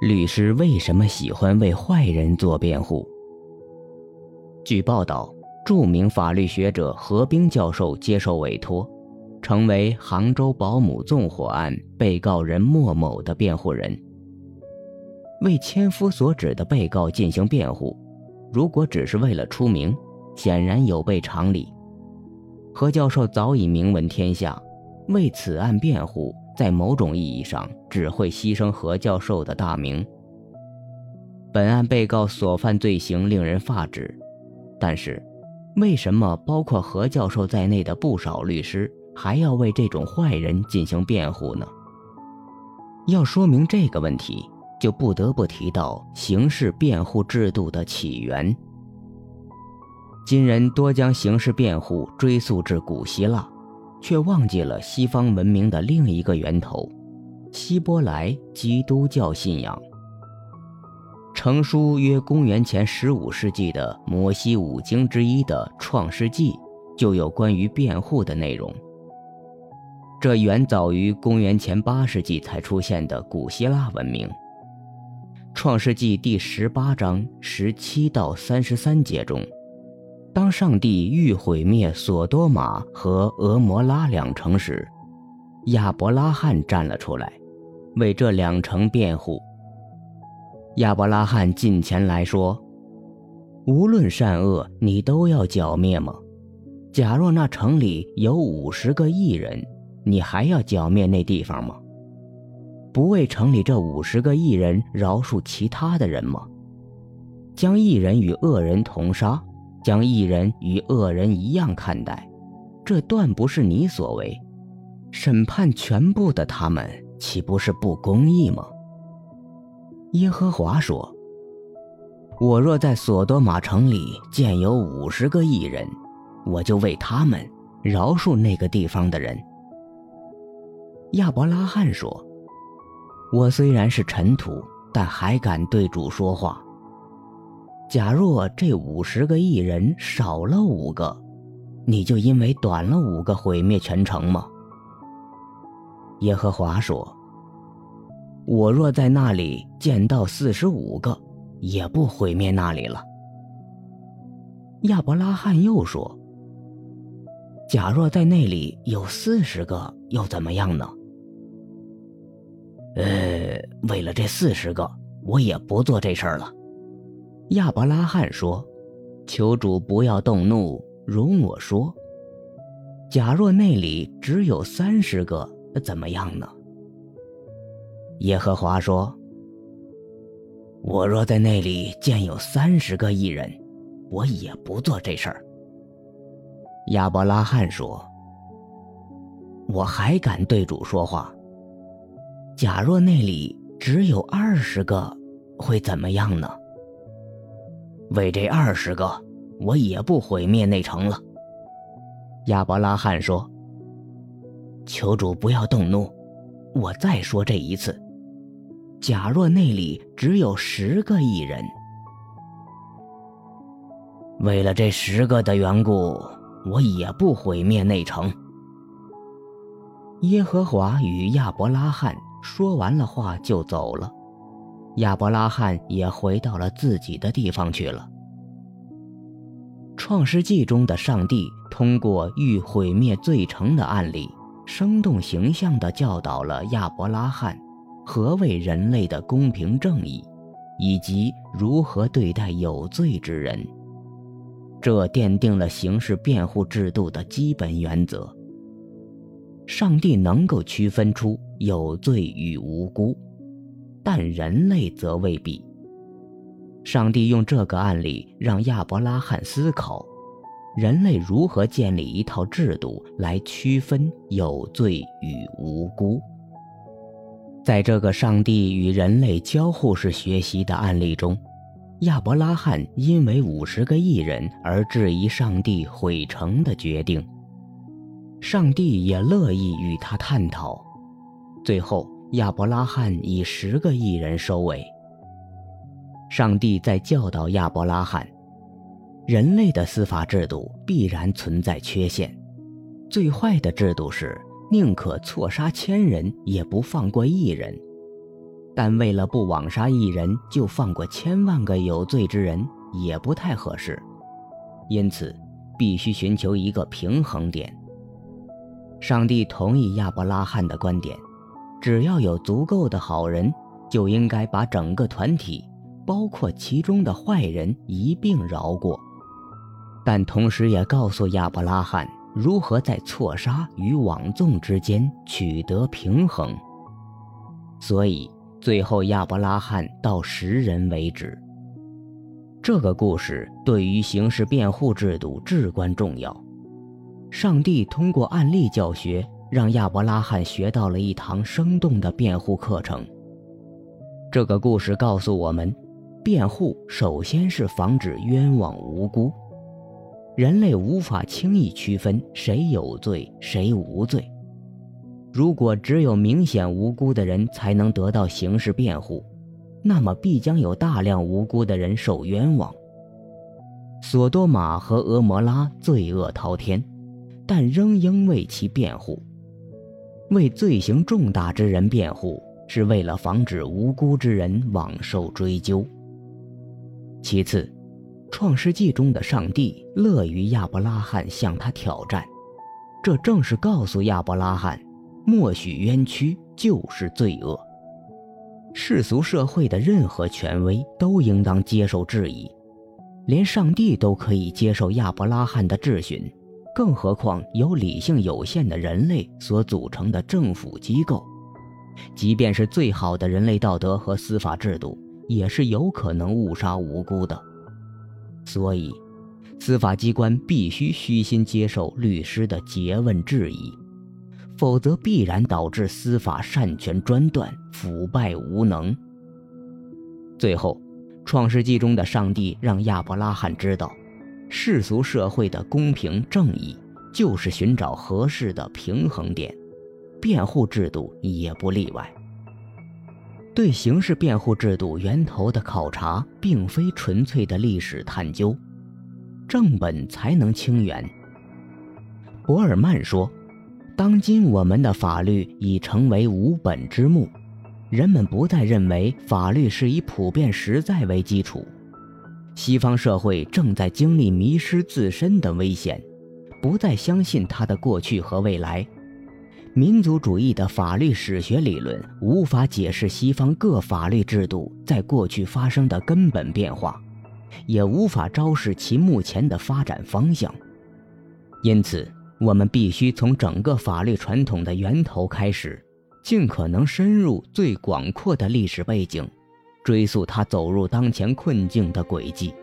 律师为什么喜欢为坏人做辩护？据报道，著名法律学者何冰教授接受委托，成为杭州保姆纵火案被告人莫某的辩护人，为千夫所指的被告进行辩护。如果只是为了出名，显然有悖常理。何教授早已名闻天下，为此案辩护。在某种意义上，只会牺牲何教授的大名。本案被告所犯罪行令人发指，但是，为什么包括何教授在内的不少律师还要为这种坏人进行辩护呢？要说明这个问题，就不得不提到刑事辩护制度的起源。今人多将刑事辩护追溯至古希腊。却忘记了西方文明的另一个源头——希伯来基督教信仰。成书约公元前十五世纪的摩西五经之一的《创世纪》就有关于辩护的内容。这远早于公元前八世纪才出现的古希腊文明。《创世纪》第十八章十七到三十三节中。当上帝欲毁灭索多玛和俄摩拉两城时，亚伯拉罕站了出来，为这两城辩护。亚伯拉罕近前来说：“无论善恶，你都要剿灭吗？假若那城里有五十个异人，你还要剿灭那地方吗？不为城里这五十个异人饶恕其他的人吗？将异人与恶人同杀？”将异人与恶人一样看待，这断不是你所为。审判全部的他们，岂不是不公义吗？耶和华说：“我若在索多玛城里见有五十个异人，我就为他们饶恕那个地方的人。”亚伯拉罕说：“我虽然是尘土，但还敢对主说话。”假若这五十个艺人少了五个，你就因为短了五个毁灭全城吗？耶和华说：“我若在那里见到四十五个，也不毁灭那里了。”亚伯拉罕又说：“假若在那里有四十个，又怎么样呢？”呃，为了这四十个，我也不做这事儿了。亚伯拉罕说：“求主不要动怒，容我说。假若那里只有三十个，怎么样呢？”耶和华说：“我若在那里见有三十个异人，我也不做这事儿。”亚伯拉罕说：“我还敢对主说话。假若那里只有二十个，会怎么样呢？”为这二十个，我也不毁灭内城了。亚伯拉罕说：“求主不要动怒，我再说这一次。假若那里只有十个异人，为了这十个的缘故，我也不毁灭内城。”耶和华与亚伯拉罕说完了话，就走了。亚伯拉罕也回到了自己的地方去了。创世纪中的上帝通过欲毁灭罪城的案例，生动形象地教导了亚伯拉罕何为人类的公平正义，以及如何对待有罪之人。这奠定了刑事辩护制度的基本原则。上帝能够区分出有罪与无辜。但人类则未必。上帝用这个案例让亚伯拉罕思考，人类如何建立一套制度来区分有罪与无辜。在这个上帝与人类交互式学习的案例中，亚伯拉罕因为五十个异人而质疑上帝毁城的决定，上帝也乐意与他探讨。最后。亚伯拉罕以十个艺人收尾。上帝在教导亚伯拉罕：人类的司法制度必然存在缺陷，最坏的制度是宁可错杀千人，也不放过一人。但为了不枉杀一人就放过千万个有罪之人，也不太合适。因此，必须寻求一个平衡点。上帝同意亚伯拉罕的观点：只要有足够的好人，就应该把整个团体，包括其中的坏人一并饶过。但同时也告诉亚伯拉罕如何在错杀与枉纵之间取得平衡。所以。最后，亚伯拉罕到十人为止。这个故事对于刑事辩护制度至关重要。上帝通过案例教学，让亚伯拉罕学到了一堂生动的辩护课程。这个故事告诉我们，辩护首先是防止冤枉无辜。人类无法轻易区分谁有罪，谁无罪。如果只有明显无辜的人才能得到刑事辩护，那么必将有大量无辜的人受冤枉。索多玛和俄摩拉罪恶滔天，但仍应为其辩护。为罪行重大之人辩护，是为了防止无辜之人枉受追究。其次，《创世纪》中的上帝乐于亚伯拉罕向他挑战，这正是告诉亚伯拉罕。默许冤屈就是罪恶。世俗社会的任何权威都应当接受质疑，连上帝都可以接受亚伯拉罕的质询，更何况由理性有限的人类所组成的政府机构？即便是最好的人类道德和司法制度，也是有可能误杀无辜的。所以，司法机关必须虚心接受律师的诘问质疑。否则必然导致司法擅权专断、腐败无能。最后，《创世纪》中的上帝让亚伯拉罕知道，世俗社会的公平正义就是寻找合适的平衡点，辩护制度也不例外。对刑事辩护制度源头的考察，并非纯粹的历史探究，正本才能清源。博尔曼说。当今我们的法律已成为无本之木，人们不再认为法律是以普遍实在为基础。西方社会正在经历迷失自身的危险，不再相信它的过去和未来。民族主义的法律史学理论无法解释西方各法律制度在过去发生的根本变化，也无法昭示其目前的发展方向。因此。我们必须从整个法律传统的源头开始，尽可能深入最广阔的历史背景，追溯他走入当前困境的轨迹。